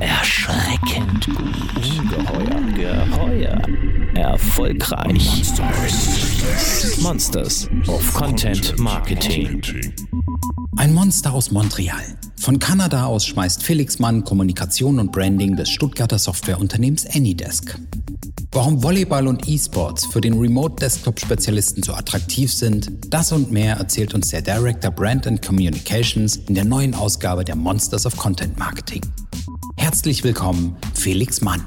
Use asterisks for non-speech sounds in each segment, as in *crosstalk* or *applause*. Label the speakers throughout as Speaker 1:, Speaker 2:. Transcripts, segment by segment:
Speaker 1: Erschreckend gut. Ungeheuer. Geheuer. Erfolgreich. Monsters of Content Marketing.
Speaker 2: Ein Monster aus Montreal. Von Kanada aus schmeißt Felix Mann Kommunikation und Branding des Stuttgarter Softwareunternehmens Anydesk. Warum Volleyball und E-Sports für den Remote Desktop Spezialisten so attraktiv sind, das und mehr erzählt uns der Director Brand and Communications in der neuen Ausgabe der Monsters of Content Marketing. Herzlich willkommen, Felix Mann.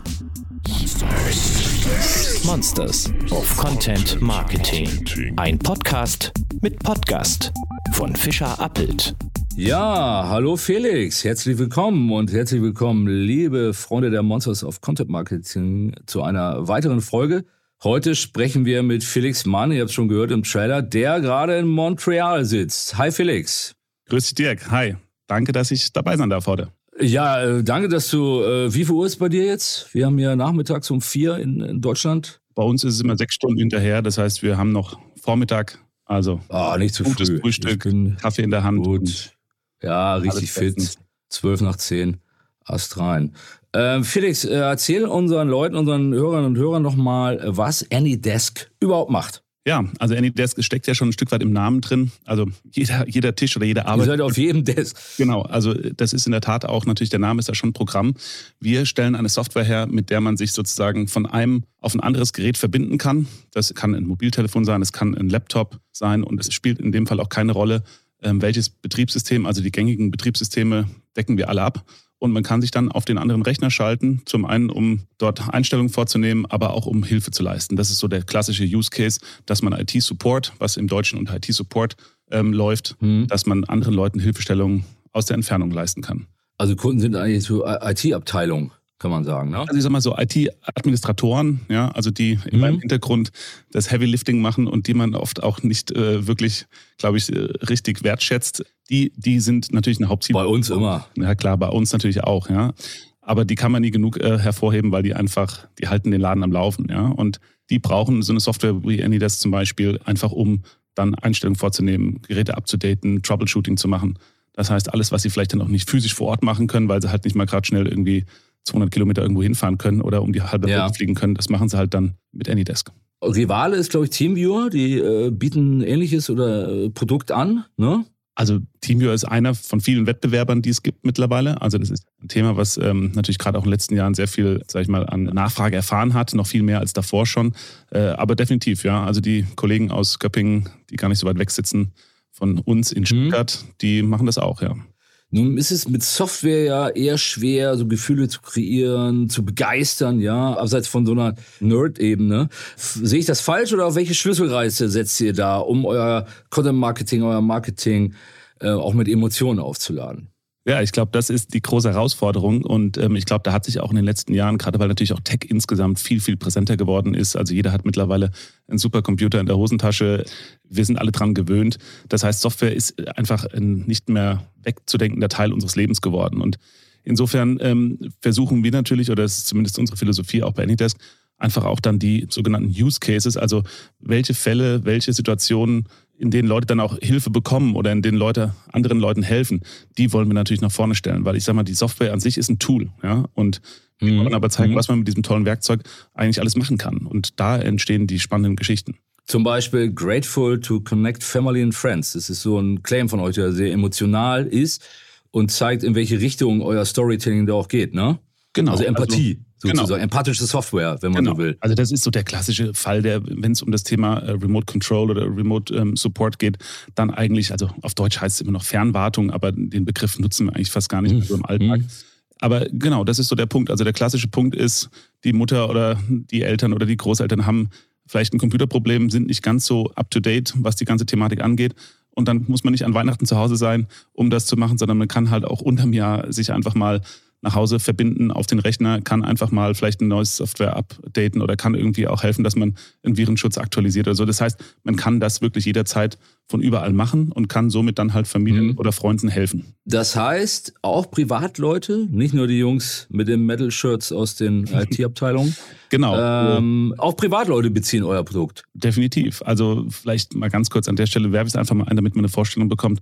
Speaker 1: Monsters of Content Marketing. Ein Podcast mit Podcast von Fischer Appelt.
Speaker 3: Ja, hallo Felix, herzlich willkommen und herzlich willkommen, liebe Freunde der Monsters of Content Marketing, zu einer weiteren Folge. Heute sprechen wir mit Felix Mann, ihr habt es schon gehört im Trailer, der gerade in Montreal sitzt. Hi Felix.
Speaker 4: Grüß dich Dirk, hi. Danke, dass ich dabei sein darf heute.
Speaker 3: Ja, äh, danke, dass du, äh, wie viel Uhr ist bei dir jetzt? Wir haben ja nachmittags um vier in, in Deutschland.
Speaker 4: Bei uns ist es immer sechs Stunden hinterher, das heißt, wir haben noch Vormittag, also
Speaker 3: ah, nicht zu früh.
Speaker 4: Frühstück, Kaffee in der Hand.
Speaker 3: Gut. Ja, richtig fit. Zwölf nach zehn. Ast rein. Äh, Felix, äh, erzähl unseren Leuten, unseren Hörern und Hörern nochmal, was AnyDesk überhaupt macht.
Speaker 4: Ja, also AnyDesk steckt ja schon ein Stück weit im Namen drin. Also jeder, jeder Tisch oder jede Arbeit.
Speaker 3: Ihr seid auf jedem Desk.
Speaker 4: Genau, also das ist in der Tat auch natürlich, der Name ist ja schon ein Programm. Wir stellen eine Software her, mit der man sich sozusagen von einem auf ein anderes Gerät verbinden kann. Das kann ein Mobiltelefon sein, es kann ein Laptop sein und es spielt in dem Fall auch keine Rolle, ähm, welches Betriebssystem, also die gängigen Betriebssysteme decken wir alle ab. Und man kann sich dann auf den anderen Rechner schalten, zum einen, um dort Einstellungen vorzunehmen, aber auch um Hilfe zu leisten. Das ist so der klassische Use Case, dass man IT-Support, was im Deutschen unter IT-Support ähm, läuft, mhm. dass man anderen Leuten Hilfestellungen aus der Entfernung leisten kann.
Speaker 3: Also Kunden sind eigentlich so IT-Abteilungen kann man sagen. Ne?
Speaker 4: Also ich sag mal so IT-Administratoren, ja, also die in mhm. meinem Hintergrund das Heavy Lifting machen und die man oft auch nicht äh, wirklich, glaube ich, äh, richtig wertschätzt, die, die sind natürlich eine Hauptziel.
Speaker 3: Bei uns immer.
Speaker 4: Ja klar, bei uns natürlich auch, ja. Aber die kann man nie genug äh, hervorheben, weil die einfach, die halten den Laden am Laufen, ja. Und die brauchen so eine Software wie AnyDesk zum Beispiel einfach, um dann Einstellungen vorzunehmen, Geräte abzudaten, Troubleshooting zu machen. Das heißt, alles, was sie vielleicht dann auch nicht physisch vor Ort machen können, weil sie halt nicht mal gerade schnell irgendwie 200 Kilometer irgendwo hinfahren können oder um die halbe ja. Welt fliegen können. Das machen sie halt dann mit AnyDesk.
Speaker 3: Rivale ist, glaube ich, Teamviewer. Die äh, bieten ähnliches oder äh, Produkt an, ne?
Speaker 4: Also Teamviewer ist einer von vielen Wettbewerbern, die es gibt mittlerweile. Also das ist ein Thema, was ähm, natürlich gerade auch in den letzten Jahren sehr viel, sag ich mal, an Nachfrage erfahren hat, noch viel mehr als davor schon. Äh, aber definitiv, ja. Also die Kollegen aus Göppingen, die gar nicht so weit weg sitzen von uns in mhm. Stuttgart, mhm. die machen das auch, ja.
Speaker 3: Nun ist es mit Software ja eher schwer, so Gefühle zu kreieren, zu begeistern, ja, abseits von so einer Nerd-Ebene. Sehe ich das falsch oder auf welche Schlüsselreise setzt ihr da, um euer Content-Marketing, euer Marketing äh, auch mit Emotionen aufzuladen?
Speaker 4: Ja, ich glaube, das ist die große Herausforderung und ähm, ich glaube, da hat sich auch in den letzten Jahren, gerade weil natürlich auch Tech insgesamt viel, viel präsenter geworden ist. Also jeder hat mittlerweile einen Supercomputer in der Hosentasche. Wir sind alle dran gewöhnt. Das heißt, Software ist einfach ein nicht mehr wegzudenkender Teil unseres Lebens geworden. Und insofern ähm, versuchen wir natürlich, oder das ist zumindest unsere Philosophie auch bei Anydesk, einfach auch dann die sogenannten Use Cases, also welche Fälle, welche Situationen in denen Leute dann auch Hilfe bekommen oder in denen Leute anderen Leuten helfen, die wollen wir natürlich nach vorne stellen, weil ich sage mal, die Software an sich ist ein Tool, ja, und wir mhm. wollen aber zeigen, mhm. was man mit diesem tollen Werkzeug eigentlich alles machen kann. Und da entstehen die spannenden Geschichten.
Speaker 3: Zum Beispiel Grateful to Connect Family and Friends. Das ist so ein Claim von euch, der sehr emotional ist und zeigt, in welche Richtung euer Storytelling da auch geht, ne?
Speaker 4: Genau.
Speaker 3: Also Empathie. Also sozusagen. Genau. Empathische Software, wenn man
Speaker 4: genau.
Speaker 3: so will.
Speaker 4: Also das ist so der klassische Fall, der, wenn es um das Thema äh, Remote Control oder Remote ähm, Support geht, dann eigentlich, also auf Deutsch heißt es immer noch Fernwartung, aber den Begriff nutzen wir eigentlich fast gar nicht mehr so im Alltag. Mhm. Aber genau, das ist so der Punkt. Also der klassische Punkt ist, die Mutter oder die Eltern oder die Großeltern haben vielleicht ein Computerproblem, sind nicht ganz so up-to-date, was die ganze Thematik angeht. Und dann muss man nicht an Weihnachten zu Hause sein, um das zu machen, sondern man kann halt auch unterm Jahr sich einfach mal nach Hause verbinden auf den Rechner, kann einfach mal vielleicht ein neues Software updaten oder kann irgendwie auch helfen, dass man einen Virenschutz aktualisiert oder so. Das heißt, man kann das wirklich jederzeit von überall machen und kann somit dann halt Familien mhm. oder Freunden helfen.
Speaker 3: Das heißt, auch Privatleute, nicht nur die Jungs mit den Metal-Shirts aus den *laughs* IT-Abteilungen.
Speaker 4: genau.
Speaker 3: Ähm, auch Privatleute beziehen euer Produkt.
Speaker 4: Definitiv. Also vielleicht mal ganz kurz an der Stelle werbe ich es einfach mal ein, damit man eine Vorstellung bekommt.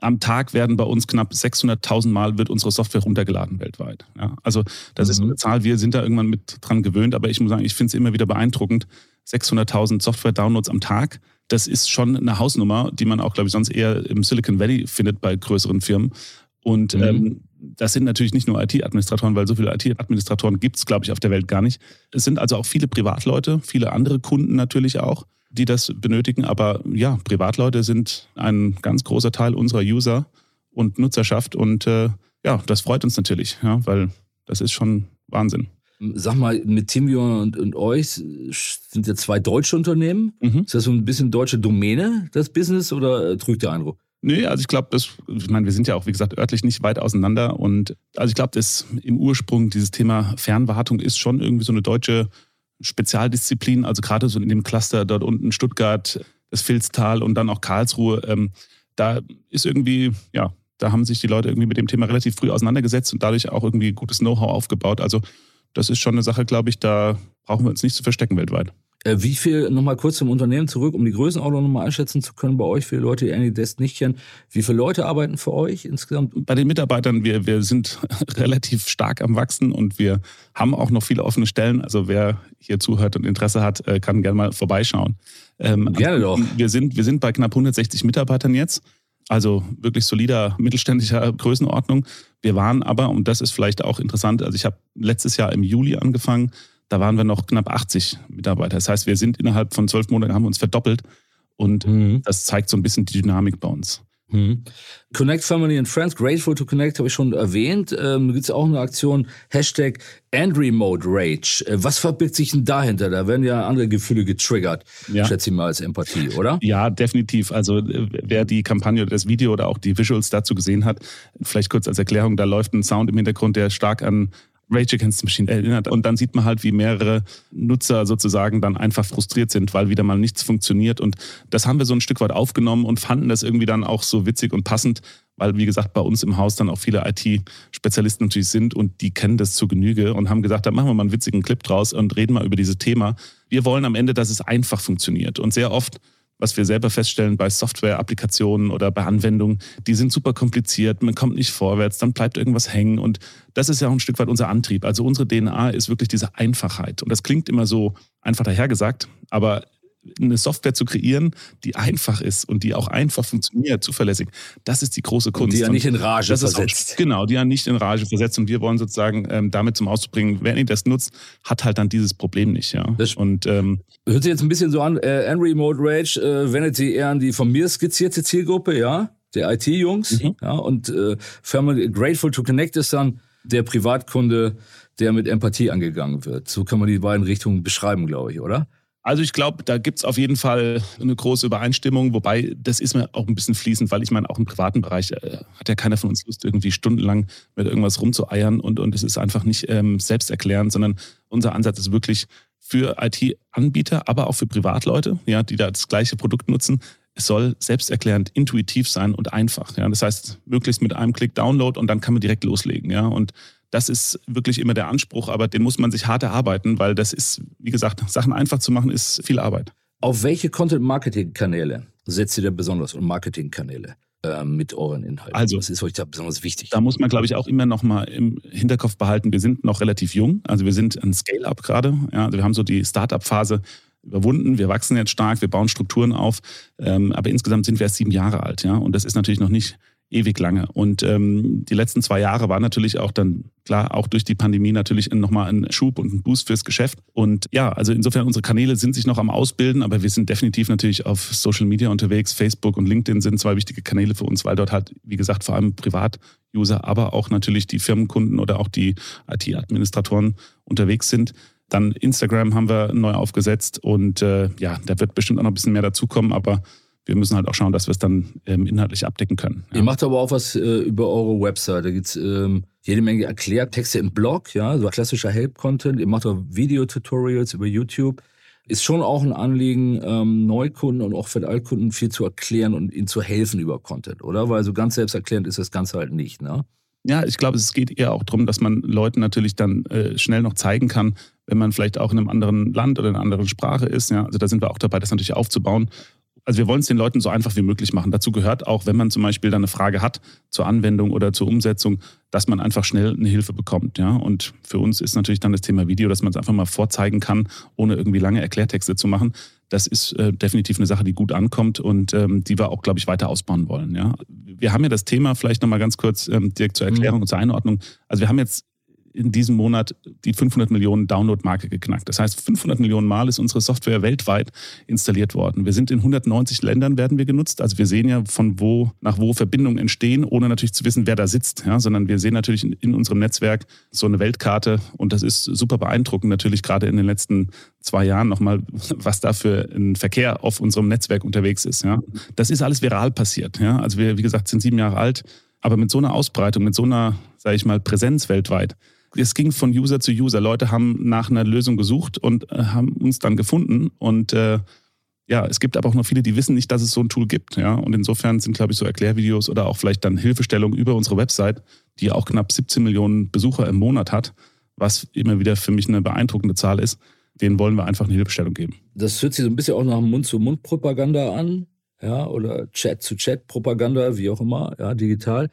Speaker 4: Am Tag werden bei uns knapp 600.000 Mal wird unsere Software runtergeladen weltweit. Ja, also das mhm. ist eine Zahl, wir sind da irgendwann mit dran gewöhnt, aber ich muss sagen, ich finde es immer wieder beeindruckend. 600.000 Software-Downloads am Tag, das ist schon eine Hausnummer, die man auch, glaube ich, sonst eher im Silicon Valley findet bei größeren Firmen. Und mhm. ähm, das sind natürlich nicht nur IT-Administratoren, weil so viele IT-Administratoren gibt es, glaube ich, auf der Welt gar nicht. Es sind also auch viele Privatleute, viele andere Kunden natürlich auch die das benötigen. Aber ja, Privatleute sind ein ganz großer Teil unserer User und Nutzerschaft. Und äh, ja, das freut uns natürlich, ja, weil das ist schon Wahnsinn.
Speaker 3: Sag mal, mit Timio und, und euch sind ja zwei deutsche Unternehmen. Mhm. Ist das so ein bisschen deutsche Domäne, das Business, oder äh, trügt der Eindruck?
Speaker 4: Nee, also ich glaube, ich meine, wir sind ja auch, wie gesagt, örtlich nicht weit auseinander. Und also ich glaube, dass im Ursprung dieses Thema Fernwartung ist schon irgendwie so eine deutsche Spezialdisziplinen, also gerade so in dem Cluster dort unten Stuttgart, das Filztal und dann auch Karlsruhe, ähm, da ist irgendwie, ja, da haben sich die Leute irgendwie mit dem Thema relativ früh auseinandergesetzt und dadurch auch irgendwie gutes Know-how aufgebaut. Also das ist schon eine Sache, glaube ich, da brauchen wir uns nicht zu verstecken weltweit.
Speaker 3: Äh, wie viel, nochmal kurz zum Unternehmen zurück, um die Größenordnung nochmal einschätzen zu können bei euch, für Leute, die AnyDesk nicht kennen. Wie viele Leute arbeiten für euch insgesamt?
Speaker 4: Bei den Mitarbeitern, wir, wir sind *laughs* relativ stark am Wachsen und wir haben auch noch viele offene Stellen. Also wer hier zuhört und Interesse hat, äh, kann gerne mal vorbeischauen.
Speaker 3: Ähm, gerne doch.
Speaker 4: Wir sind, wir sind bei knapp 160 Mitarbeitern jetzt. Also wirklich solider mittelständischer Größenordnung. Wir waren aber, und das ist vielleicht auch interessant, also ich habe letztes Jahr im Juli angefangen, da waren wir noch knapp 80 Mitarbeiter. Das heißt, wir sind innerhalb von zwölf Monaten, haben wir uns verdoppelt. Und mhm. das zeigt so ein bisschen die Dynamik bei uns.
Speaker 3: Mhm. Connect Family and Friends, Grateful to Connect, habe ich schon erwähnt. Ähm, Gibt es auch eine Aktion, Hashtag and Remote Rage. Äh, was verbirgt sich denn dahinter? Da werden ja andere Gefühle getriggert, ja. schätze ich mal, als Empathie, oder?
Speaker 4: Ja, definitiv. Also äh, wer die Kampagne oder das Video oder auch die Visuals dazu gesehen hat, vielleicht kurz als Erklärung, da läuft ein Sound im Hintergrund, der stark an Rage Against the Machine erinnert. Und dann sieht man halt, wie mehrere Nutzer sozusagen dann einfach frustriert sind, weil wieder mal nichts funktioniert. Und das haben wir so ein Stück weit aufgenommen und fanden das irgendwie dann auch so witzig und passend, weil, wie gesagt, bei uns im Haus dann auch viele IT-Spezialisten natürlich sind und die kennen das zur Genüge und haben gesagt, da machen wir mal einen witzigen Clip draus und reden mal über dieses Thema. Wir wollen am Ende, dass es einfach funktioniert. Und sehr oft was wir selber feststellen bei Software-Applikationen oder bei Anwendungen, die sind super kompliziert, man kommt nicht vorwärts, dann bleibt irgendwas hängen und das ist ja auch ein Stück weit unser Antrieb. Also unsere DNA ist wirklich diese Einfachheit und das klingt immer so einfach dahergesagt, aber eine Software zu kreieren, die einfach ist und die auch einfach funktioniert, zuverlässig. Das ist die große Kunst. Und
Speaker 3: die ja nicht in Rage das versetzt.
Speaker 4: Auch, genau, die ja nicht in Rage versetzt. Und wir wollen sozusagen ähm, damit zum Ausdruck bringen, wer das nutzt, hat halt dann dieses Problem nicht. Ja.
Speaker 3: Das und, ähm, hört sich jetzt ein bisschen so an, äh, Henry Mode Rage äh, wendet sich eher an die von mir skizzierte Zielgruppe, ja, der IT-Jungs. Mhm. Ja, und äh, Family Grateful to Connect ist dann der Privatkunde, der mit Empathie angegangen wird. So kann man die beiden Richtungen beschreiben, glaube ich, oder?
Speaker 4: Also ich glaube, da gibt es auf jeden Fall eine große Übereinstimmung, wobei das ist mir auch ein bisschen fließend, weil ich meine, auch im privaten Bereich äh, hat ja keiner von uns Lust, irgendwie stundenlang mit irgendwas rumzueiern und, und es ist einfach nicht ähm, selbsterklärend, sondern unser Ansatz ist wirklich für IT-Anbieter, aber auch für Privatleute, ja, die da das gleiche Produkt nutzen. Es soll selbsterklärend, intuitiv sein und einfach. Ja. Das heißt, möglichst mit einem Klick Download und dann kann man direkt loslegen. Ja. Und das ist wirklich immer der Anspruch, aber den muss man sich hart erarbeiten, weil das ist, wie gesagt, *laughs* Sachen einfach zu machen, ist viel Arbeit.
Speaker 3: Auf welche Content-Marketing-Kanäle setzt ihr denn besonders und Marketing-Kanäle? Äh, mit euren Inhalten?
Speaker 4: Also, was ist euch da besonders wichtig? Da muss man, glaube ich, auch immer noch mal im Hinterkopf behalten, wir sind noch relativ jung, also wir sind ein Scale-up gerade. Ja, also wir haben so die Start-up-Phase überwunden, wir wachsen jetzt stark, wir bauen Strukturen auf, ähm, aber insgesamt sind wir erst sieben Jahre alt, ja, und das ist natürlich noch nicht ewig lange. Und ähm, die letzten zwei Jahre waren natürlich auch dann, klar, auch durch die Pandemie natürlich nochmal ein Schub und ein Boost fürs Geschäft. Und ja, also insofern, unsere Kanäle sind sich noch am Ausbilden, aber wir sind definitiv natürlich auf Social Media unterwegs. Facebook und LinkedIn sind zwei wichtige Kanäle für uns, weil dort halt, wie gesagt, vor allem Privatuser, aber auch natürlich die Firmenkunden oder auch die IT-Administratoren unterwegs sind. Dann Instagram haben wir neu aufgesetzt und äh, ja, da wird bestimmt auch noch ein bisschen mehr dazukommen, aber wir müssen halt auch schauen, dass wir es dann ähm, inhaltlich abdecken können.
Speaker 3: Ja. Ihr macht aber auch was äh, über eure Website. Da gibt es ähm, jede Menge Erklärtexte im Blog, ja, so klassischer Help-Content. Ihr macht auch Video-Tutorials über YouTube. Ist schon auch ein Anliegen, ähm, Neukunden und auch für Altkunden viel zu erklären und ihnen zu helfen über Content, oder? Weil so ganz selbsterklärend ist das Ganze halt nicht, ne?
Speaker 4: Ja, ich glaube, es geht eher auch darum, dass man Leuten natürlich dann äh, schnell noch zeigen kann, wenn man vielleicht auch in einem anderen Land oder in einer anderen Sprache ist. Ja, also da sind wir auch dabei, das natürlich aufzubauen also wir wollen es den Leuten so einfach wie möglich machen. Dazu gehört auch, wenn man zum Beispiel dann eine Frage hat zur Anwendung oder zur Umsetzung, dass man einfach schnell eine Hilfe bekommt. Ja? Und für uns ist natürlich dann das Thema Video, dass man es einfach mal vorzeigen kann, ohne irgendwie lange Erklärtexte zu machen. Das ist äh, definitiv eine Sache, die gut ankommt und ähm, die wir auch, glaube ich, weiter ausbauen wollen. Ja? Wir haben ja das Thema, vielleicht nochmal ganz kurz ähm, direkt zur Erklärung mhm. und zur Einordnung. Also wir haben jetzt in diesem Monat die 500 Millionen Download-Marke geknackt. Das heißt, 500 Millionen Mal ist unsere Software weltweit installiert worden. Wir sind in 190 Ländern werden wir genutzt. Also wir sehen ja von wo nach wo Verbindungen entstehen, ohne natürlich zu wissen, wer da sitzt. Ja, sondern wir sehen natürlich in, in unserem Netzwerk so eine Weltkarte und das ist super beeindruckend natürlich gerade in den letzten zwei Jahren nochmal, *laughs* was da für ein Verkehr auf unserem Netzwerk unterwegs ist. Ja. Das ist alles viral passiert. Ja. Also wir, wie gesagt, sind sieben Jahre alt, aber mit so einer Ausbreitung, mit so einer, sage ich mal, Präsenz weltweit, es ging von User zu User. Leute haben nach einer Lösung gesucht und äh, haben uns dann gefunden. Und äh, ja, es gibt aber auch noch viele, die wissen nicht, dass es so ein Tool gibt. Ja? Und insofern sind, glaube ich, so Erklärvideos oder auch vielleicht dann Hilfestellungen über unsere Website, die auch knapp 17 Millionen Besucher im Monat hat, was immer wieder für mich eine beeindruckende Zahl ist. Denen wollen wir einfach eine Hilfestellung geben.
Speaker 3: Das hört sich so ein bisschen auch nach Mund-zu-Mund-Propaganda an, ja, oder Chat-zu-Chat-Propaganda, wie auch immer, ja, digital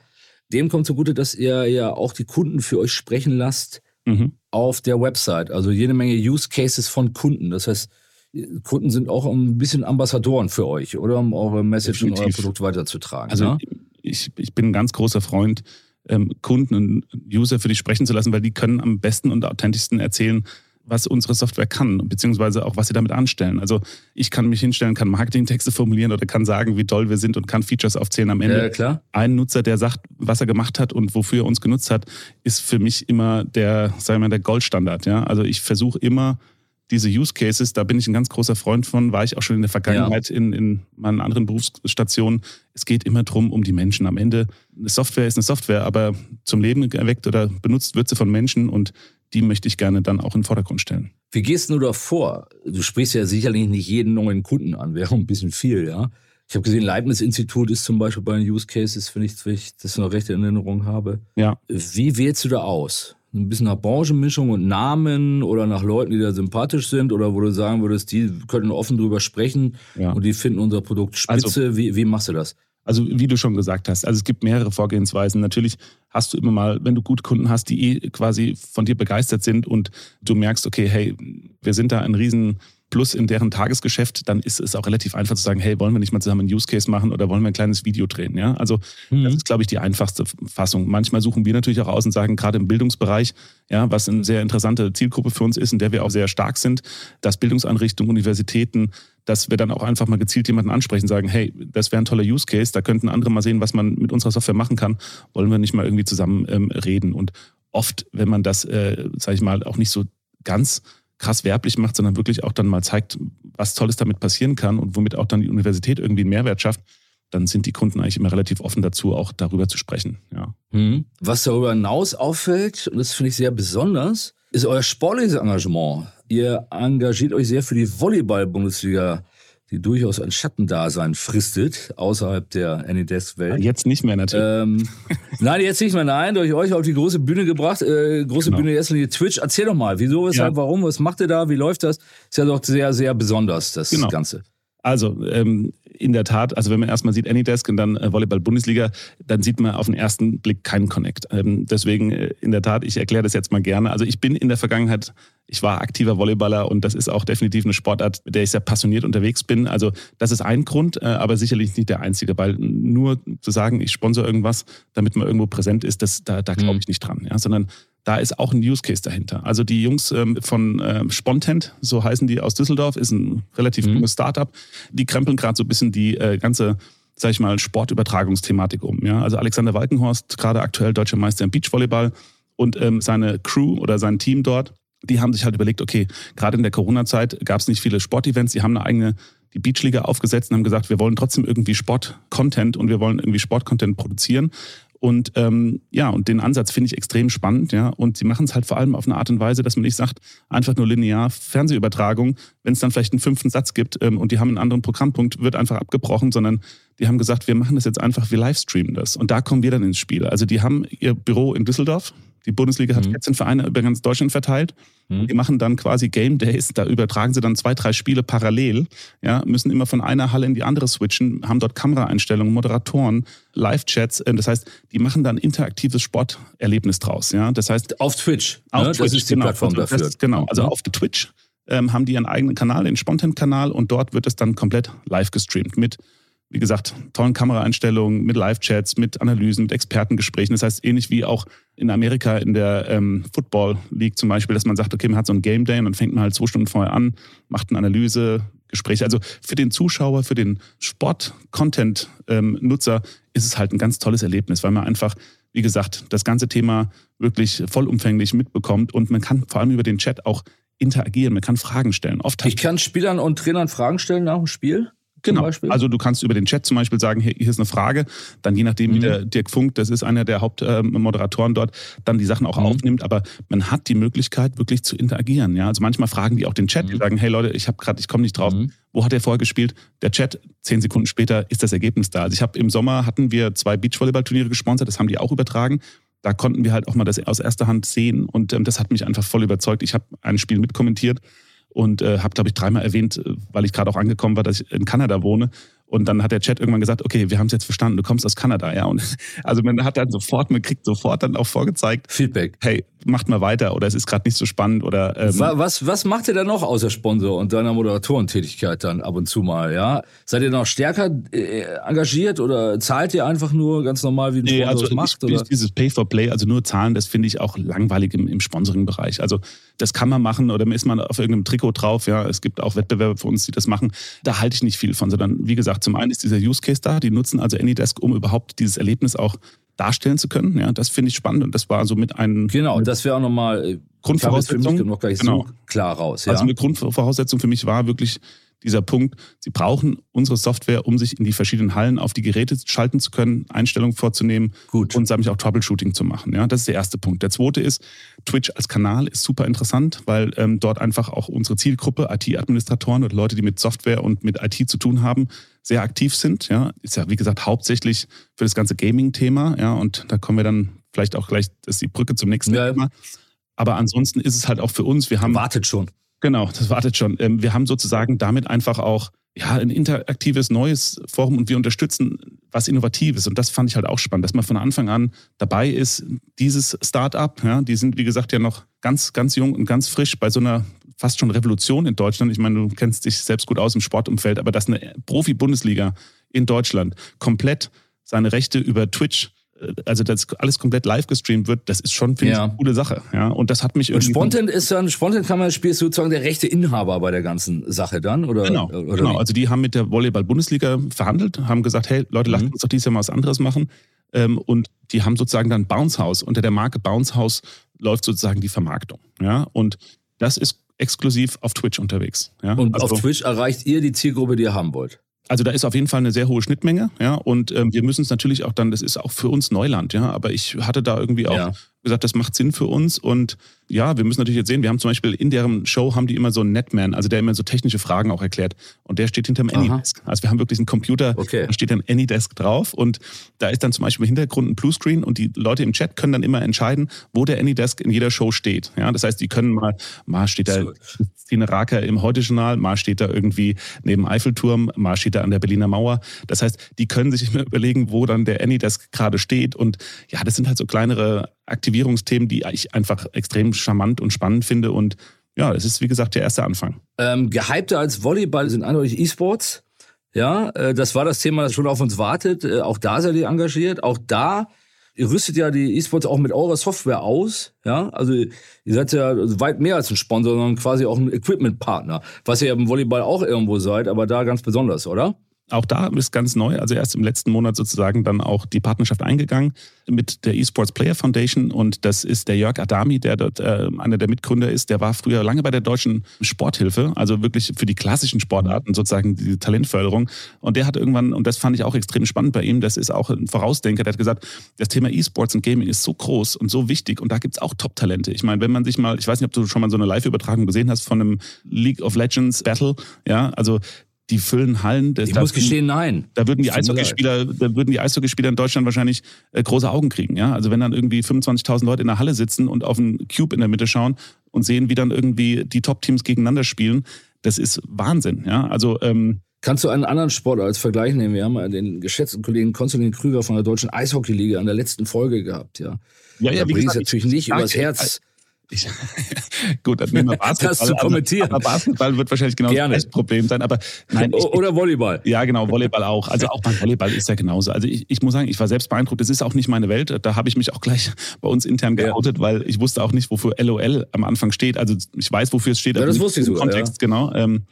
Speaker 3: dem kommt zugute, dass ihr ja auch die Kunden für euch sprechen lasst mhm. auf der Website. Also jede Menge Use Cases von Kunden. Das heißt, Kunden sind auch ein bisschen Ambassadoren für euch, oder? Um eure Message Definitiv. und euer Produkt weiterzutragen.
Speaker 4: Also
Speaker 3: ja?
Speaker 4: ich, ich bin ein ganz großer Freund, ähm, Kunden und User für dich sprechen zu lassen, weil die können am besten und authentischsten erzählen, was unsere Software kann, beziehungsweise auch was sie damit anstellen. Also ich kann mich hinstellen, kann Marketingtexte formulieren oder kann sagen, wie toll wir sind und kann Features aufzählen. Am Ende
Speaker 3: ja, klar.
Speaker 4: ein Nutzer, der sagt, was er gemacht hat und wofür er uns genutzt hat, ist für mich immer der, sagen wir mal, der Goldstandard. Ja? Also ich versuche immer diese Use Cases, da bin ich ein ganz großer Freund von, war ich auch schon in der Vergangenheit ja. in, in meinen anderen Berufsstationen. Es geht immer drum um die Menschen. Am Ende, eine Software ist eine Software, aber zum Leben erweckt oder benutzt wird sie von Menschen und die möchte ich gerne dann auch in den Vordergrund stellen.
Speaker 3: Wie gehst du da vor? Du sprichst ja sicherlich nicht jeden neuen Kunden an, wäre ein bisschen viel, ja. Ich habe gesehen, Leibniz-Institut ist zum Beispiel bei den Use Cases, wenn ich, das noch recht in Erinnerung habe.
Speaker 4: Ja.
Speaker 3: Wie wählst du da aus? Ein bisschen nach Branchenmischung und Namen oder nach Leuten, die da sympathisch sind oder wo du sagen würdest, die können offen drüber sprechen ja. und die finden unser Produkt spitze. Also, wie, wie machst du das?
Speaker 4: Also wie du schon gesagt hast, also es gibt mehrere Vorgehensweisen. Natürlich hast du immer mal, wenn du gute Kunden hast, die eh quasi von dir begeistert sind und du merkst, okay, hey, wir sind da ein riesen Plus in deren Tagesgeschäft, dann ist es auch relativ einfach zu sagen, hey, wollen wir nicht mal zusammen einen Use Case machen oder wollen wir ein kleines Video drehen? Ja, also mhm. das ist, glaube ich, die einfachste Fassung. Manchmal suchen wir natürlich auch aus und sagen, gerade im Bildungsbereich, ja, was eine sehr interessante Zielgruppe für uns ist, in der wir auch sehr stark sind, dass Bildungseinrichtungen, Universitäten, dass wir dann auch einfach mal gezielt jemanden ansprechen, sagen, hey, das wäre ein toller Use Case, da könnten andere mal sehen, was man mit unserer Software machen kann, wollen wir nicht mal irgendwie zusammen ähm, reden. Und oft, wenn man das, äh, sage ich mal, auch nicht so ganz krass werblich macht, sondern wirklich auch dann mal zeigt, was Tolles damit passieren kann und womit auch dann die Universität irgendwie einen Mehrwert schafft, dann sind die Kunden eigentlich immer relativ offen dazu, auch darüber zu sprechen. Ja.
Speaker 3: Mhm. Was darüber hinaus auffällt, und das finde ich sehr besonders, ist euer sportliches Engagement. Ihr engagiert euch sehr für die Volleyball-Bundesliga die durchaus ein Schattendasein fristet außerhalb der Anydesk-Welt.
Speaker 4: Jetzt nicht mehr natürlich. Ähm,
Speaker 3: nein, jetzt nicht mehr. Nein, durch euch auf die große Bühne gebracht. Äh, große genau. Bühne jetzt in die Twitch. Erzähl doch mal, wieso, weshalb, ja. warum, was macht ihr da, wie läuft das? Ist ja doch sehr, sehr besonders, das genau. Ganze.
Speaker 4: Also, ähm, in der Tat, also wenn man erstmal sieht Anydesk und dann äh, Volleyball-Bundesliga, dann sieht man auf den ersten Blick keinen Connect. Ähm, deswegen, äh, in der Tat, ich erkläre das jetzt mal gerne. Also ich bin in der Vergangenheit, ich war aktiver Volleyballer und das ist auch definitiv eine Sportart, mit der ich sehr passioniert unterwegs bin. Also das ist ein Grund, äh, aber sicherlich nicht der einzige, weil nur zu sagen, ich sponsor irgendwas, damit man irgendwo präsent ist, das, da, da glaube mhm. ich nicht dran. Ja? Sondern da ist auch ein Use Case dahinter. Also die Jungs ähm, von ähm, Spontent, so heißen die aus Düsseldorf, ist ein relativ mhm. junges Startup. Die krempeln gerade so ein bisschen die äh, ganze, sag ich mal, Sportübertragungsthematik um. Ja? Also Alexander Walkenhorst, gerade aktuell deutscher Meister im Beachvolleyball und ähm, seine Crew oder sein Team dort, die haben sich halt überlegt, okay, gerade in der Corona-Zeit gab es nicht viele Sportevents, die haben eine eigene die Beachliga aufgesetzt und haben gesagt, wir wollen trotzdem irgendwie Sport-Content und wir wollen irgendwie Sport-Content produzieren. Und ähm, ja, und den Ansatz finde ich extrem spannend, ja. Und sie machen es halt vor allem auf eine Art und Weise, dass man nicht sagt, einfach nur linear Fernsehübertragung, wenn es dann vielleicht einen fünften Satz gibt ähm, und die haben einen anderen Programmpunkt, wird einfach abgebrochen, sondern die haben gesagt, wir machen das jetzt einfach, wir livestreamen das. Und da kommen wir dann ins Spiel. Also die haben ihr Büro in Düsseldorf, Die Bundesliga hat 14 Vereine über ganz Deutschland verteilt.
Speaker 3: Mhm.
Speaker 4: Die machen dann quasi Game Days, da übertragen sie dann zwei, drei Spiele parallel, ja, müssen immer von einer Halle in die andere switchen, haben dort Kameraeinstellungen, Moderatoren, Live-Chats. äh, Das heißt, die machen dann interaktives Sporterlebnis draus. Ja? Das heißt,
Speaker 3: Auf Twitch.
Speaker 4: auf
Speaker 3: ne?
Speaker 4: Twitch,
Speaker 3: das ist die
Speaker 4: genau.
Speaker 3: Plattform
Speaker 4: also,
Speaker 3: dafür.
Speaker 4: Das genau, also
Speaker 3: Ja.
Speaker 4: auf Twitch ähm, haben die ihren eigenen Kanal, den Spontan-Kanal und dort wird es dann komplett live gestreamt mit, wie gesagt, tollen Kameraeinstellungen, mit Live-Chats, mit Analysen, mit Expertengesprächen. Das heißt, ähnlich wie auch in Amerika in der ähm, Football League zum Beispiel, dass man sagt, okay, man hat so ein Game Day und dann fängt man halt zwei Stunden vorher an, macht eine Analyse, Gespräche. Also für den Zuschauer, für den Sport-Content-Nutzer ist es halt ein ganz tolles Erlebnis, weil man einfach, wie gesagt, das ganze Thema wirklich vollumfänglich mitbekommt und man kann vor allem über den Chat auch interagieren, man kann Fragen stellen. Oft
Speaker 3: Ich kann Spielern und Trainern Fragen stellen nach dem Spiel.
Speaker 4: Genau. Also du kannst über den Chat zum Beispiel sagen, hey, hier ist eine Frage, dann je nachdem, wie
Speaker 3: Mhm.
Speaker 4: der Dirk Funk, das ist einer der Hauptmoderatoren dort, dann die Sachen auch
Speaker 3: Mhm.
Speaker 4: aufnimmt, aber man hat die Möglichkeit, wirklich zu interagieren. Ja, also manchmal fragen die auch den Chat, die
Speaker 3: Mhm.
Speaker 4: sagen, hey Leute, ich habe gerade, ich komme nicht drauf.
Speaker 3: Mhm.
Speaker 4: Wo hat er vorher gespielt? Der Chat, zehn Sekunden später ist das Ergebnis da. Also ich habe im Sommer hatten wir zwei Beachvolleyball-Turniere gesponsert, das haben die auch übertragen. Da konnten wir halt auch mal das aus erster Hand sehen und ähm, das hat mich einfach voll überzeugt. Ich habe ein Spiel mitkommentiert und äh, habe, glaube ich, dreimal erwähnt, äh, weil ich gerade auch angekommen war, dass ich in Kanada wohne. Und dann hat der Chat irgendwann gesagt, okay, wir haben es jetzt verstanden, du kommst aus Kanada, ja. Und *laughs* also man hat dann sofort, man kriegt sofort dann auch vorgezeigt,
Speaker 3: Feedback.
Speaker 4: hey, macht mal weiter oder es ist gerade nicht so spannend oder ähm,
Speaker 3: Wa- Was, was macht ihr denn noch außer Sponsor und deiner Moderatorentätigkeit dann ab und zu mal, ja? Seid ihr noch stärker äh, engagiert oder zahlt ihr einfach nur ganz normal, wie ein
Speaker 4: Nee,
Speaker 3: Sponsor
Speaker 4: also
Speaker 3: es macht?
Speaker 4: ich,
Speaker 3: Oder?
Speaker 4: dieses Pay for Play, also nur Zahlen, das finde ich auch langweilig im, im Sponsoring-Bereich. Also das kann man machen oder ist man auf irgendeinem Trikot drauf. Ja, es gibt auch Wettbewerbe für uns, die das machen. Da halte ich nicht viel von, sondern wie gesagt, zum einen ist dieser Use Case da. Die nutzen also AnyDesk, um überhaupt dieses Erlebnis auch darstellen zu können. Ja, das finde ich spannend und das war so mit einem
Speaker 3: Genau, das wäre auch nochmal äh,
Speaker 4: Grundvoraussetzung.
Speaker 3: für mich noch gar nicht
Speaker 4: Genau.
Speaker 3: so klar raus. Ja?
Speaker 4: Also eine Grundvoraussetzung für mich war wirklich dieser Punkt, Sie brauchen unsere Software, um sich in die verschiedenen Hallen auf die Geräte schalten zu können, Einstellungen vorzunehmen
Speaker 3: Gut.
Speaker 4: und nämlich auch Troubleshooting zu machen. Ja, das ist der erste Punkt. Der zweite ist, Twitch als Kanal ist super interessant, weil ähm, dort einfach auch unsere Zielgruppe, IT-Administratoren oder Leute, die mit Software und mit IT zu tun haben, sehr aktiv sind. Ja, ist ja wie gesagt hauptsächlich für das ganze Gaming-Thema. Ja, und da kommen wir dann vielleicht auch gleich, das ist die Brücke zum nächsten
Speaker 3: Ja.
Speaker 4: Thema. Aber ansonsten ist es halt auch für uns, wir haben
Speaker 3: Wartet schon.
Speaker 4: Genau, das wartet schon. Ähm, Wir haben sozusagen damit einfach auch ja, ein interaktives neues Forum und wir unterstützen was Innovatives. Und das fand ich halt auch spannend, dass man von Anfang an dabei ist. Dieses Start-up, ja, die sind, wie gesagt, ja noch ganz, ganz jung und ganz frisch bei so einer fast schon Revolution in Deutschland. Ich meine, du kennst dich selbst gut aus im Sportumfeld, aber dass eine Profi-Bundesliga in Deutschland komplett seine Rechte über Twitch also dass alles komplett live gestreamt wird, das ist schon, finde
Speaker 3: Ja.
Speaker 4: ich, eine coole Sache. Ja, und das hat mich
Speaker 3: Und
Speaker 4: irgendwie.
Speaker 3: Spontan ist dann, Spontan kann man das Spiel ist sozusagen der rechte Inhaber bei der ganzen Sache dann, oder?
Speaker 4: Genau,
Speaker 3: oder
Speaker 4: genau.
Speaker 3: wie?
Speaker 4: Also die haben mit der Volleyball-Bundesliga verhandelt, haben gesagt, hey Leute, lasst
Speaker 3: Mhm.
Speaker 4: uns doch dieses Jahr mal was anderes machen. Ähm, und die haben sozusagen dann Bounce House. Unter der Marke Bounce House läuft sozusagen die Vermarktung. Ja, und das ist exklusiv auf Twitch unterwegs. Ja,
Speaker 3: Und
Speaker 4: also,
Speaker 3: auf Twitch erreicht ihr die Zielgruppe, die ihr haben wollt.
Speaker 4: Also da ist auf jeden Fall eine sehr hohe Schnittmenge. Ja, und ähm, wir müssen es natürlich auch dann, das ist auch für uns Neuland. Ja, aber ich hatte da irgendwie auch
Speaker 3: Ja.
Speaker 4: Gesagt, das macht Sinn für uns. Und ja, wir müssen natürlich jetzt sehen, wir haben zum Beispiel in deren Show haben die immer so einen Netman, also der immer so technische Fragen auch erklärt. Und der steht hinterm. Anydesk. Also wir haben wirklich einen Computer,
Speaker 3: Okay.
Speaker 4: da steht dann Anydesk drauf und da ist dann zum Beispiel im Hintergrund ein Bluescreen und die Leute im Chat können dann immer entscheiden, wo der Anydesk in jeder Show steht. Ja, das heißt, die können mal, mal steht da. Christine Raker im Heute-Journal, mal steht da irgendwie neben Eiffelturm, mal steht da an der Berliner Mauer. Das heißt, die können sich immer überlegen, wo dann der Anydesk gerade steht. Und ja, das sind halt so kleinere Aktivierungsthemen, die ich einfach extrem charmant und spannend finde. Und ja, es ist, wie gesagt, der erste Anfang.
Speaker 3: Ähm, gehypter als Volleyball sind eindeutig E-Sports. Ja, äh, das war das Thema, das schon auf uns wartet. Äh, auch da seid ihr engagiert. Auch da, ihr rüstet ja die E-Sports auch mit eurer Software aus. Ja, also ihr seid ja weit mehr als ein Sponsor, sondern quasi auch ein Equipment-Partner. Was ihr ja im Volleyball auch irgendwo seid, aber da ganz besonders, oder?
Speaker 4: Auch da ist ganz neu, also erst im letzten Monat sozusagen dann auch die Partnerschaft eingegangen mit der Esports Player Foundation und das ist der Jörg Adami, der dort äh, einer der Mitgründer ist. Der war früher lange bei der deutschen Sporthilfe, also wirklich für die klassischen Sportarten sozusagen die Talentförderung. Und der hat irgendwann, und das fand ich auch extrem spannend bei ihm, das ist auch ein Vorausdenker, der hat gesagt, das Thema Esports und Gaming ist so groß und so wichtig und da gibt's auch Top-Talente. Ich meine, wenn man sich mal, ich weiß nicht, ob du schon mal so eine Live-Übertragung gesehen hast von einem League of Legends Battle, ja, also die füllen Hallen.
Speaker 3: ich muss gestehen, nein.
Speaker 4: Da würden die Eishockeyspieler, da würden die Eishockeyspieler in Deutschland wahrscheinlich äh, große Augen kriegen. Ja? Also wenn dann irgendwie 25.000 Leute in der Halle sitzen und auf einen Cube in der Mitte schauen und sehen, wie dann irgendwie die Top-Teams gegeneinander spielen, das ist Wahnsinn. Ja? Also ähm,
Speaker 3: Kannst du einen anderen Sport als Vergleich nehmen? Wir haben den geschätzten Kollegen Konstantin Krüger von der Deutschen Eishockeyliga an der letzten Folge gehabt, ja. Ja, ja, wie gesagt, natürlich nicht übers Herz.
Speaker 4: Ich, *laughs* gut, dann nehmen wir *laughs* Basketball.
Speaker 3: Das zu kommentieren.
Speaker 4: Aber Basketball wird wahrscheinlich genau Gerne. das Problem sein. Aber
Speaker 3: nein, ich, Oder Volleyball.
Speaker 4: Ja, genau, Volleyball auch. Also auch beim Volleyball ist ja genauso. Also ich, ich muss sagen, ich war selbst beeindruckt. Das ist auch nicht meine Welt. Da habe ich mich auch gleich *laughs* bei uns intern geoutet, ja. weil ich wusste auch nicht, wofür LOL am Anfang steht. Also ich weiß, wofür es steht.
Speaker 3: Ja, das wusste ich sogar.
Speaker 4: Kontext, ja. genau. Ähm,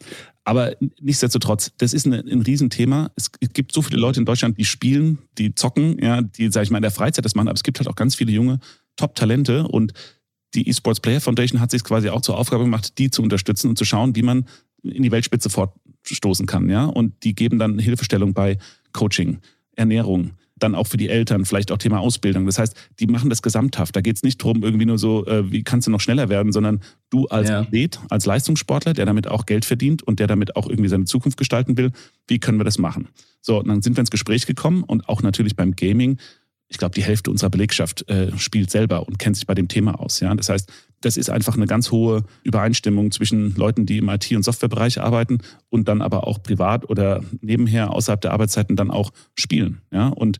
Speaker 4: aber nichtsdestotrotz, das ist ein, ein Riesenthema. Es gibt so viele Leute in Deutschland, die spielen, die zocken, ja, die, sag ich mal, in der Freizeit das machen. Aber es gibt halt auch ganz viele junge Top-Talente und die eSports Player Foundation hat sich quasi auch zur Aufgabe gemacht, die zu unterstützen und zu schauen, wie man in die Weltspitze fortstoßen kann. Ja? Und die geben dann Hilfestellung bei Coaching, Ernährung, dann auch für die Eltern, vielleicht auch Thema Ausbildung. Das heißt, die machen das gesamthaft. Da geht es nicht darum, irgendwie nur so, äh, wie kannst du noch schneller werden, sondern du als ja. Athlet, als Leistungssportler, der damit auch Geld verdient und der damit auch irgendwie seine Zukunft gestalten will, wie können wir das machen? So, dann sind wir ins Gespräch gekommen und auch natürlich beim Gaming ich glaube, die Hälfte unserer Belegschaft äh, spielt selber und kennt sich bei dem Thema aus. Ja? Das heißt, das ist einfach eine ganz hohe Übereinstimmung zwischen Leuten, die im IT- und Softwarebereich arbeiten und dann aber auch privat oder nebenher außerhalb der Arbeitszeiten dann auch spielen. Ja? Und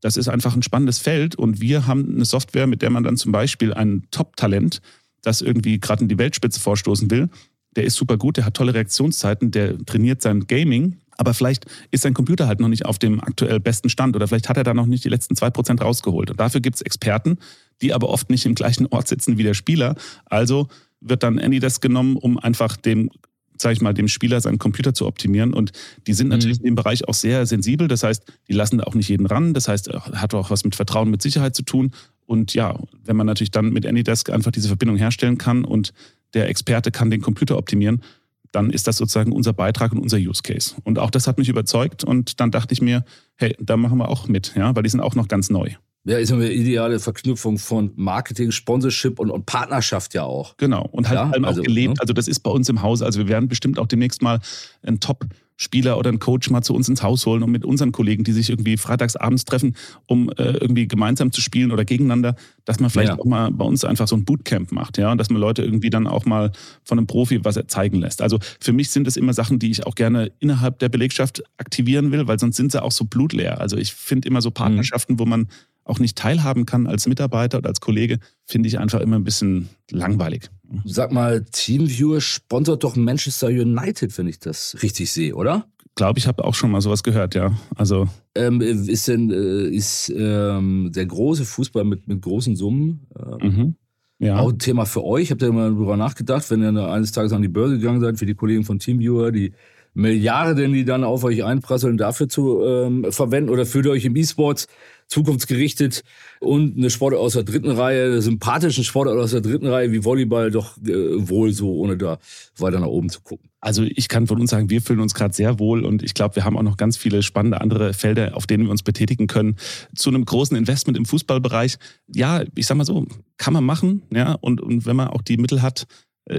Speaker 4: das ist einfach ein spannendes Feld und wir haben eine Software, mit der man dann zum Beispiel ein Top-Talent, das irgendwie gerade in die Weltspitze vorstoßen will, der ist super gut, der hat tolle Reaktionszeiten, der trainiert sein Gaming aber vielleicht ist sein Computer halt noch nicht auf dem aktuell besten Stand oder vielleicht hat er da noch nicht die letzten zwei Prozent rausgeholt. Und dafür gibt es Experten, die aber oft nicht im gleichen Ort sitzen wie der Spieler. Also wird dann AnyDesk genommen, um einfach dem sage ich mal, dem Spieler seinen Computer zu optimieren. Und die sind natürlich mhm. in dem Bereich auch sehr sensibel. Das heißt, die lassen da auch nicht jeden ran. Das heißt, hat auch was mit Vertrauen, mit Sicherheit zu tun. Und ja, wenn man natürlich dann mit AnyDesk einfach diese Verbindung herstellen kann und der Experte kann den Computer optimieren, dann ist das sozusagen unser Beitrag und unser Use Case. Und auch das hat mich überzeugt und dann dachte ich mir, hey, da machen wir auch mit, ja, weil die sind auch noch ganz neu.
Speaker 3: Ja, ist eine ideale Verknüpfung von Marketing, Sponsorship und, und Partnerschaft ja auch.
Speaker 4: Genau. Und halt ja, allem also, auch gelebt. Ne? Also das ist bei uns im Haus. Also wir werden bestimmt auch demnächst mal ein Top Spieler oder einen Coach mal zu uns ins Haus holen und mit unseren Kollegen, die sich irgendwie freitags abends treffen, um äh, irgendwie gemeinsam zu spielen oder gegeneinander, dass man vielleicht ja. auch mal bei uns einfach so ein Bootcamp macht, ja, und dass man Leute irgendwie dann auch mal von einem Profi was zeigen lässt. Also für mich sind es immer Sachen, die ich auch gerne innerhalb der Belegschaft aktivieren will, weil sonst sind sie auch so blutleer. Also ich finde immer so mhm. Partnerschaften, mhm. wo man auch nicht teilhaben kann als Mitarbeiter oder als Kollege, finde ich einfach immer ein bisschen langweilig.
Speaker 3: Sag mal, Teamviewer sponsert doch Manchester United, wenn ich das richtig sehe, oder?
Speaker 4: Glaube ich, habe auch schon mal sowas gehört, ja. Also
Speaker 3: ähm, ist denn äh, ist ähm, der große Fußball mit, mit großen Summen ähm, mhm. ja. auch ein Thema für euch? Habt ihr mal darüber nachgedacht, wenn ihr eines Tages an die Börse gegangen seid, für die Kollegen von Teamviewer, die Milliarden, die dann auf euch einprasseln, dafür zu ähm, verwenden? Oder fühlt ihr euch im E-Sports zukunftsgerichtet und eine Sportart aus der dritten Reihe, eine sympathischen Sportart aus der dritten Reihe wie Volleyball doch äh, wohl so, ohne da weiter nach oben zu gucken.
Speaker 4: Also ich kann von uns sagen, wir fühlen uns gerade sehr wohl und ich glaube, wir haben auch noch ganz viele spannende andere Felder, auf denen wir uns betätigen können. Zu einem großen Investment im Fußballbereich, ja, ich sag mal so, kann man machen, ja, und, und wenn man auch die Mittel hat,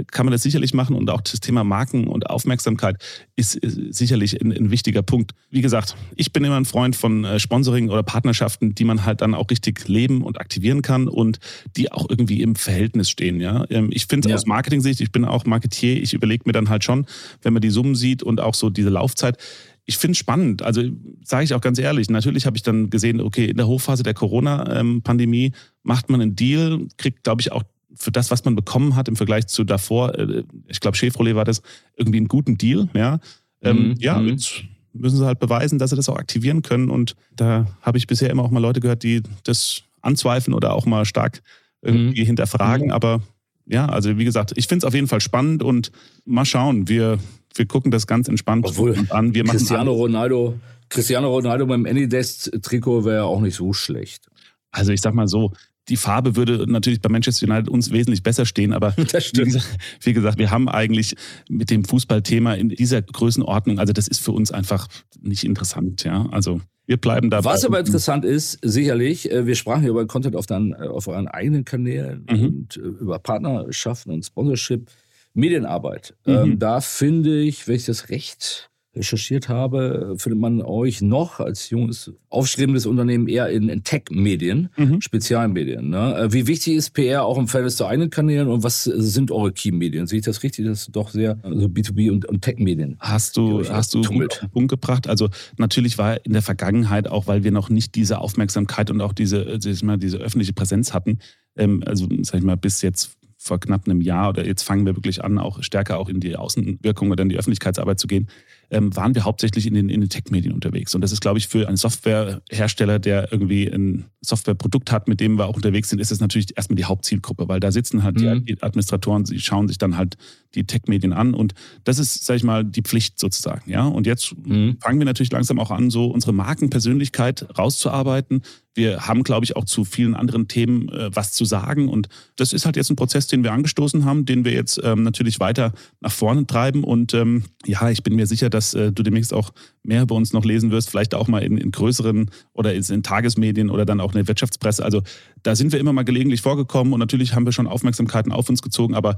Speaker 4: kann man das sicherlich machen und auch das Thema Marken und Aufmerksamkeit ist, sicherlich ein, ein, wichtiger Punkt. Wie gesagt, ich bin immer ein Freund von äh, Sponsoring oder Partnerschaften, die man halt dann auch richtig leben und aktivieren kann und die auch irgendwie im Verhältnis stehen. Ja, ähm, ich finde ja. aus Marketing-Sicht, ich bin auch Marketier, ich überlege mir dann halt schon, wenn man die Summen sieht und auch so diese Laufzeit, ich finde es spannend. Also sage ich auch ganz ehrlich, natürlich habe ich dann gesehen, okay, in der Hochphase der Corona-Pandemie ähm, macht man einen Deal, kriegt, glaube ich, auch für das, was man bekommen hat im Vergleich zu davor, äh, ich glaube, Chevrolet war das irgendwie einen guten Deal. Ja, ähm, mhm. ja mhm. jetzt müssen sie halt beweisen, dass sie das auch aktivieren können. Und da habe ich bisher immer auch mal Leute gehört, die das anzweifeln oder auch mal stark irgendwie mhm. hinterfragen. Mhm. Aber ja, also wie gesagt, ich finde es auf jeden Fall spannend und mal schauen. Wir, wir gucken das ganz entspannt
Speaker 3: Obwohl, an. Wir machen Cristiano Ronaldo, Cristiano Ronaldo beim Anydesk-Trikot wäre auch nicht so schlecht.
Speaker 4: Also ich sag mal so, die Farbe würde natürlich bei Manchester United uns wesentlich besser stehen, aber *laughs* wie gesagt, wie gesagt, wir haben eigentlich mit dem Fußballthema in dieser Größenordnung, also das ist für uns einfach nicht interessant, ja. Also wir bleiben dabei.
Speaker 3: Was aber interessant ist, sicherlich, äh, wir sprachen hier über Content auf, deinen, äh, auf euren eigenen Kanälen mhm. und äh, über Partnerschaften und Sponsorship, Medienarbeit. Mhm. Ähm, da finde ich, wenn ich das recht recherchiert habe, findet man euch noch als junges, aufstrebendes Unternehmen eher in, in Tech-Medien, mhm. Spezialmedien. Ne? Äh, wie wichtig ist PR auch im Verhältnis zu eigenen Kanälen und was sind eure Key-Medien? Sehe ich das richtig? Das ist doch sehr also B2B und, und Tech-Medien.
Speaker 4: Hast du, hast du gut Punkt gebracht. Also natürlich war in der Vergangenheit, auch weil wir noch nicht diese Aufmerksamkeit und auch diese, diese öffentliche Präsenz hatten, ähm, also sag ich mal, bis jetzt vor knapp einem Jahr oder jetzt fangen wir wirklich an, auch stärker auch in die Außenwirkung oder in die Öffentlichkeitsarbeit zu gehen, ähm, waren wir hauptsächlich in den, in den Tech-Medien unterwegs. Und das ist, glaube ich, für einen Softwarehersteller, der irgendwie ein Softwareprodukt hat, mit dem wir auch unterwegs sind, ist es natürlich erstmal die Hauptzielgruppe, weil da sitzen halt mhm. die Administratoren, sie schauen sich dann halt die Tech-Medien an und das ist, sage ich mal, die Pflicht sozusagen. Ja? Und jetzt mhm. fangen wir natürlich langsam auch an, so unsere Markenpersönlichkeit rauszuarbeiten, wir haben, glaube ich, auch zu vielen anderen Themen äh, was zu sagen. Und das ist halt jetzt ein Prozess, den wir angestoßen haben, den wir jetzt ähm, natürlich weiter nach vorne treiben. Und ähm, ja, ich bin mir sicher, dass äh, du demnächst auch mehr über uns noch lesen wirst, vielleicht auch mal in, in größeren oder in, in, Tagesmedien oder dann auch in der Wirtschaftspresse. Also da sind wir immer mal gelegentlich vorgekommen und natürlich haben wir schon Aufmerksamkeiten auf uns gezogen, aber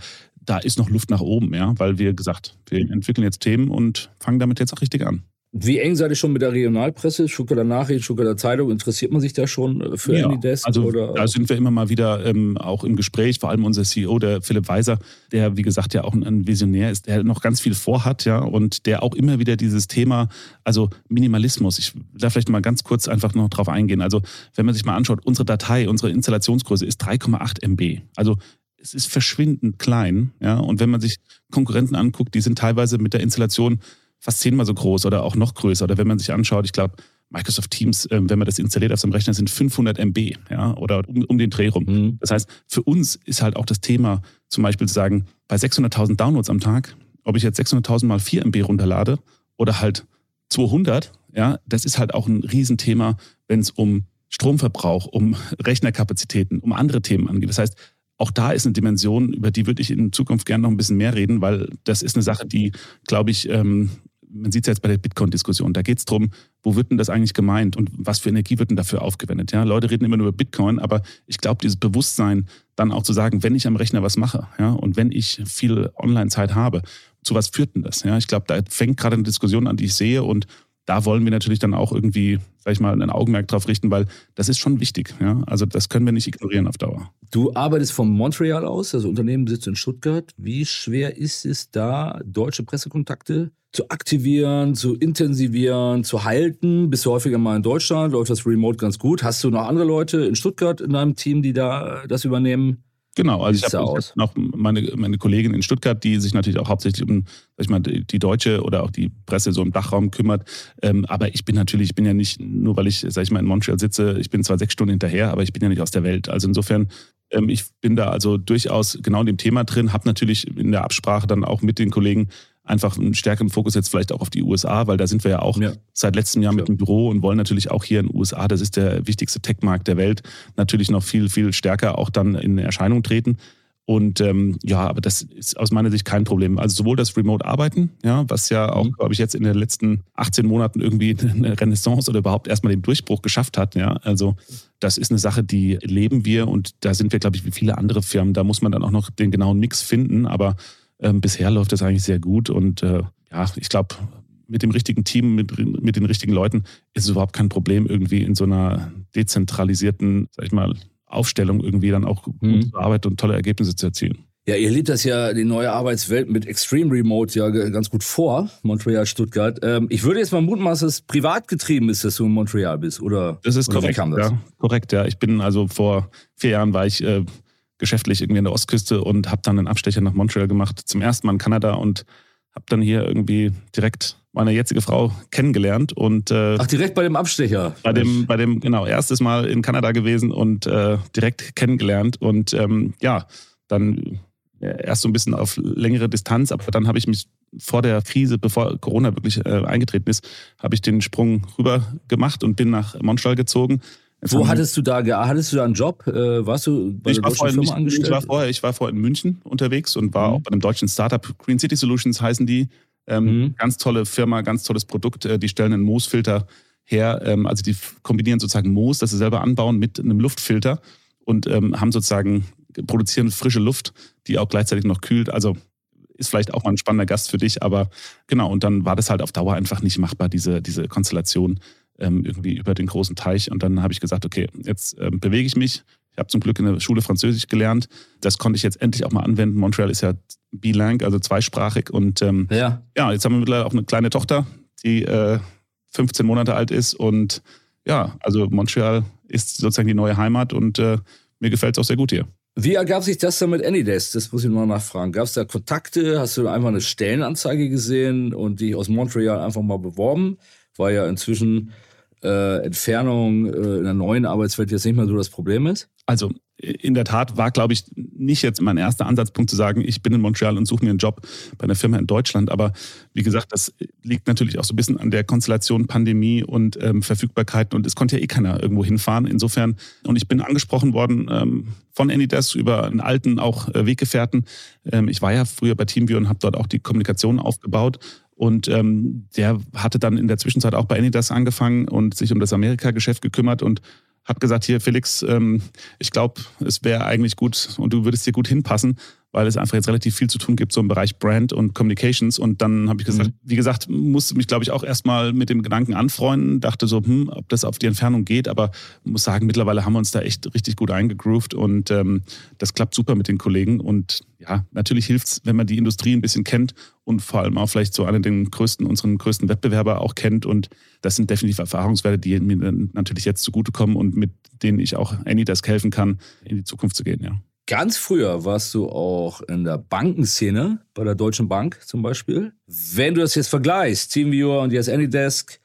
Speaker 4: da ist noch Luft nach oben, ja, weil wir gesagt, wir entwickeln jetzt Themen und fangen damit jetzt auch richtig an.
Speaker 3: Wie eng seid ihr schon mit der Regionalpresse, Stuttgarter Nachricht, Stuttgarter Zeitung? Interessiert man sich da schon für
Speaker 4: ja, Anydesk? Also oder? da sind wir immer mal wieder ähm, auch im Gespräch, vor allem unser CEO, der Philipp Weiser, der wie gesagt ja auch ein Visionär ist, der noch ganz viel vorhat, ja, und der auch immer wieder dieses Thema, also Minimalismus, ich will da vielleicht mal ganz kurz einfach noch drauf eingehen. Also wenn man sich mal anschaut, unsere Datei, unsere Installationsgröße ist 3,8 MB. Also es ist verschwindend klein, ja, und wenn man sich Konkurrenten anguckt, die sind teilweise mit der Installation fast zehnmal so groß oder auch noch größer. Oder wenn man sich anschaut, ich glaube, Microsoft Teams, ähm, wenn man das installiert auf seinem Rechner, sind 500 MB, ja, oder um, um den Dreh rum. Mhm. Das heißt, für uns ist halt auch das Thema, zum Beispiel zu sagen, bei 600.000 Downloads am Tag, ob ich jetzt 600.000 mal 4 MB runterlade oder halt 200, ja, das ist halt auch ein Riesenthema, wenn es um Stromverbrauch, um *laughs* Rechnerkapazitäten, um andere Themen angeht. Das heißt, auch da ist eine Dimension, über die würde ich in Zukunft gerne noch ein bisschen mehr reden, weil das ist eine Sache, die, glaube ich, ähm, man sieht es jetzt bei der Bitcoin-Diskussion, da geht es darum, wo wird denn das eigentlich gemeint und was für Energie wird denn dafür aufgewendet? Ja, Leute reden immer nur über Bitcoin, aber ich glaube, dieses Bewusstsein, dann auch zu sagen, wenn ich am Rechner was mache, ja, und wenn ich viel Online-Zeit habe, zu was führt denn das? Ja, ich glaube, da fängt gerade eine Diskussion an, die ich sehe und da wollen wir natürlich dann auch irgendwie, sag ich mal, ein Augenmerk drauf richten, weil das ist schon wichtig. Ja? Also das können wir nicht ignorieren auf Dauer.
Speaker 3: Du arbeitest von Montreal aus, also Unternehmen sitzt in Stuttgart. Wie schwer ist es da, deutsche Pressekontakte zu aktivieren, zu intensivieren, zu halten? Bist du häufiger mal in Deutschland? Läuft das remote ganz gut? Hast du noch andere Leute in Stuttgart in deinem Team, die da das übernehmen?
Speaker 4: Genau, also ich habe hab noch meine, meine Kollegin in Stuttgart, die sich natürlich auch hauptsächlich um sag ich mal, die deutsche oder auch die Presse so im Dachraum kümmert. Ähm, aber ich bin natürlich, ich bin ja nicht, nur weil ich, sag ich mal, in Montreal sitze, ich bin zwar sechs Stunden hinterher, aber ich bin ja nicht aus der Welt. Also insofern, ähm, ich bin da also durchaus genau in dem Thema drin, habe natürlich in der Absprache dann auch mit den Kollegen einfach einen stärkeren Fokus jetzt vielleicht auch auf die USA, weil da sind wir ja auch ja. seit letztem Jahr Klar. mit dem Büro und wollen natürlich auch hier in den USA, das ist der wichtigste Tech-Markt der Welt, natürlich noch viel, viel stärker auch dann in Erscheinung treten. Und ähm, ja, aber das ist aus meiner Sicht kein Problem. Also sowohl das Remote-Arbeiten, ja, was ja auch, mhm. glaube ich, jetzt in den letzten 18 Monaten irgendwie *laughs* eine Renaissance oder überhaupt erstmal den Durchbruch geschafft hat. Ja, also das ist eine Sache, die leben wir und da sind wir, glaube ich, wie viele andere Firmen. Da muss man dann auch noch den genauen Mix finden. Aber ähm, bisher läuft das eigentlich sehr gut und äh, ja, ich glaube, mit dem richtigen Team, mit, mit den richtigen Leuten ist es überhaupt kein Problem, irgendwie in so einer dezentralisierten, sag ich mal, Aufstellung irgendwie dann auch mhm. zu arbeiten und tolle Ergebnisse zu erzielen.
Speaker 3: Ja, ihr lebt das ja, die neue Arbeitswelt mit Extreme Remote ja ganz gut vor, Montreal, Stuttgart. Ähm, ich würde jetzt mal mutmaßen, dass es privat getrieben ist, dass du in Montreal bist, oder?
Speaker 4: Das ist
Speaker 3: oder
Speaker 4: korrekt, das? ja. Korrekt, ja. Ich bin also vor vier Jahren war ich äh, geschäftlich irgendwie an der Ostküste und habe dann einen Abstecher nach Montreal gemacht, zum ersten Mal in Kanada und habe dann hier irgendwie direkt meine jetzige Frau kennengelernt und
Speaker 3: äh, Ach, direkt bei dem Abstecher.
Speaker 4: Bei dem, bei dem, genau, erstes Mal in Kanada gewesen und äh, direkt kennengelernt. Und ähm, ja, dann erst so ein bisschen auf längere Distanz, aber dann habe ich mich vor der Krise, bevor Corona wirklich äh, eingetreten ist, habe ich den Sprung rüber gemacht und bin nach Montreal gezogen.
Speaker 3: Wo hattest du da hattest du da einen Job? Äh, warst du bei
Speaker 4: ich der deutschen Firma nicht, angestellt? Ich war, vorher, ich war vorher in München unterwegs und war mhm. auch bei einem deutschen Startup. Green City Solutions heißen die. Ähm, mhm. Ganz tolle Firma, ganz tolles Produkt. Äh, die stellen einen Moosfilter her. Ähm, also die kombinieren sozusagen Moos, das sie selber anbauen, mit einem Luftfilter und ähm, haben sozusagen produzieren frische Luft, die auch gleichzeitig noch kühlt. Also ist vielleicht auch mal ein spannender Gast für dich, aber genau, und dann war das halt auf Dauer einfach nicht machbar, diese, diese Konstellation ähm, irgendwie über den großen Teich. Und dann habe ich gesagt, okay, jetzt ähm, bewege ich mich. Ich habe zum Glück in der Schule Französisch gelernt. Das konnte ich jetzt endlich auch mal anwenden. Montreal ist ja bilang, also zweisprachig. Und ähm, ja. ja, jetzt haben wir mittlerweile auch eine kleine Tochter, die äh, 15 Monate alt ist. Und ja, also Montreal ist sozusagen die neue Heimat und äh, mir gefällt es auch sehr gut hier.
Speaker 3: Wie ergab sich das dann mit Anydesk? Das muss ich mal nachfragen. Gab es da Kontakte? Hast du einfach eine Stellenanzeige gesehen und dich aus Montreal einfach mal beworben? War ja inzwischen äh, Entfernung äh, in der neuen Arbeitswelt jetzt nicht mehr so das Problem ist?
Speaker 4: Also in der Tat war, glaube ich, nicht jetzt mein erster Ansatzpunkt zu sagen, ich bin in Montreal und suche mir einen Job bei einer Firma in Deutschland. Aber wie gesagt, das liegt natürlich auch so ein bisschen an der Konstellation Pandemie und ähm, Verfügbarkeiten. Und es konnte ja eh keiner irgendwo hinfahren. Insofern, und ich bin angesprochen worden ähm, von Anydesk über einen alten auch äh, Weggefährten. Ähm, ich war ja früher bei TeamViewer und habe dort auch die Kommunikation aufgebaut. Und ähm, der hatte dann in der Zwischenzeit auch bei Anydesk angefangen und sich um das Amerika-Geschäft gekümmert und hat gesagt, hier Felix, ähm, ich glaube, es wäre eigentlich gut und du würdest hier gut hinpassen, weil es einfach jetzt relativ viel zu tun gibt, so im Bereich Brand und Communications. Und dann habe ich gesagt, mhm. wie gesagt, musste mich, glaube ich, auch erstmal mit dem Gedanken anfreunden, dachte so, hm, ob das auf die Entfernung geht, aber muss sagen, mittlerweile haben wir uns da echt richtig gut eingegroovt und ähm, das klappt super mit den Kollegen. Und ja, natürlich hilft es, wenn man die Industrie ein bisschen kennt und vor allem auch vielleicht so einen den größten, unseren größten Wettbewerber auch kennt. Und das sind definitiv Erfahrungswerte, die mir natürlich jetzt zugutekommen und mit denen ich auch Anydesk helfen kann, in die Zukunft zu gehen, ja.
Speaker 3: Ganz früher warst du auch in der Bankenszene, bei der Deutschen Bank zum Beispiel. Wenn du das jetzt vergleichst, Teamviewer und jetzt Anydesk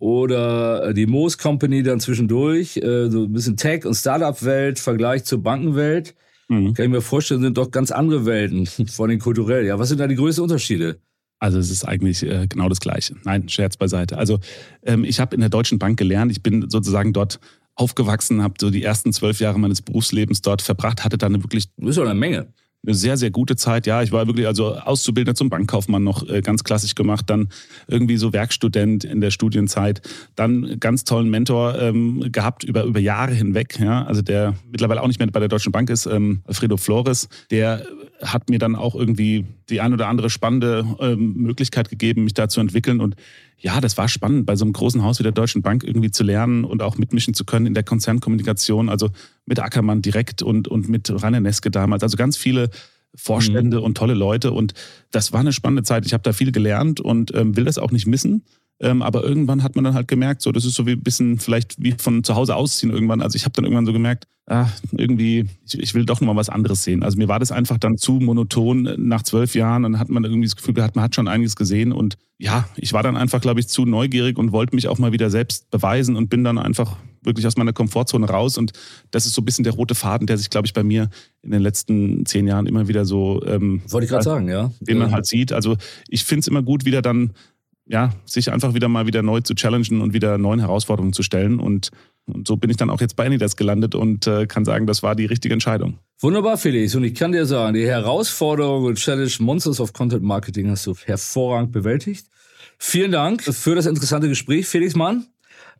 Speaker 3: oder die Moos Company dann zwischendurch, äh, so ein bisschen Tech- und Startup-Welt, Vergleich zur Bankenwelt, mhm. kann ich mir vorstellen, sind doch ganz andere Welten, *laughs* vor allem kulturell. Ja, was sind da die größten Unterschiede?
Speaker 4: Also es ist eigentlich äh, genau das Gleiche. Nein, Scherz beiseite. Also ähm, ich habe in der Deutschen Bank gelernt. Ich bin sozusagen dort aufgewachsen, habe so die ersten zwölf Jahre meines Berufslebens dort verbracht, hatte dann wirklich.
Speaker 3: Das ist eine Menge
Speaker 4: eine sehr, sehr gute Zeit. Ja, ich war wirklich also Auszubildender zum Bankkaufmann noch äh, ganz klassisch gemacht, dann irgendwie so Werkstudent in der Studienzeit, dann ganz tollen Mentor ähm, gehabt über, über Jahre hinweg, ja, also der mittlerweile auch nicht mehr bei der Deutschen Bank ist, ähm, Alfredo Flores, der hat mir dann auch irgendwie die ein oder andere spannende ähm, Möglichkeit gegeben, mich da zu entwickeln. Und ja, das war spannend, bei so einem großen Haus wie der Deutschen Bank irgendwie zu lernen und auch mitmischen zu können in der Konzernkommunikation, also mit Ackermann direkt und, und mit Rainer Neske damals. Also ganz viele Vorstände mhm. und tolle Leute. Und das war eine spannende Zeit. Ich habe da viel gelernt und ähm, will das auch nicht missen. Ähm, aber irgendwann hat man dann halt gemerkt, so das ist so wie ein bisschen vielleicht wie von zu Hause ausziehen irgendwann. Also ich habe dann irgendwann so gemerkt, ah, irgendwie, ich, ich will doch nochmal was anderes sehen. Also mir war das einfach dann zu monoton nach zwölf Jahren. Dann hat man irgendwie das Gefühl gehabt, man hat schon einiges gesehen. Und ja, ich war dann einfach, glaube ich, zu neugierig und wollte mich auch mal wieder selbst beweisen und bin dann einfach wirklich aus meiner Komfortzone raus. Und das ist so ein bisschen der rote Faden, der sich, glaube ich, bei mir in den letzten zehn Jahren immer wieder so.
Speaker 3: Ähm, Wollte ich gerade sagen, ja.
Speaker 4: Den man halt sieht. Also ich finde es immer gut, wieder dann ja, sich einfach wieder mal wieder neu zu challengen und wieder neuen Herausforderungen zu stellen. Und, und so bin ich dann auch jetzt bei Anydesk gelandet und äh, kann sagen, das war die richtige Entscheidung.
Speaker 3: Wunderbar, Felix. Und ich kann dir sagen, die Herausforderung und Challenge Monsters of Content Marketing hast du hervorragend bewältigt. Vielen Dank für das interessante Gespräch, Felix Mann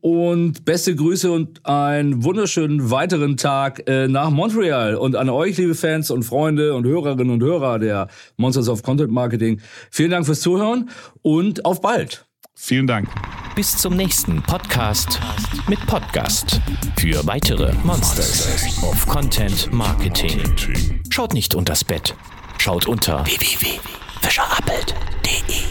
Speaker 3: und beste Grüße und einen wunderschönen weiteren Tag äh, nach Montreal und an euch, liebe Fans und Freunde und Hörerinnen und Hörer der Monsters of Content Marketing. Vielen Dank fürs Zuhören und auf bald.
Speaker 4: Vielen Dank.
Speaker 1: Bis zum nächsten Podcast mit Podcast für weitere Monsters of Content Marketing. Schaut nicht unters Bett, schaut unter www.fischerappelt.de.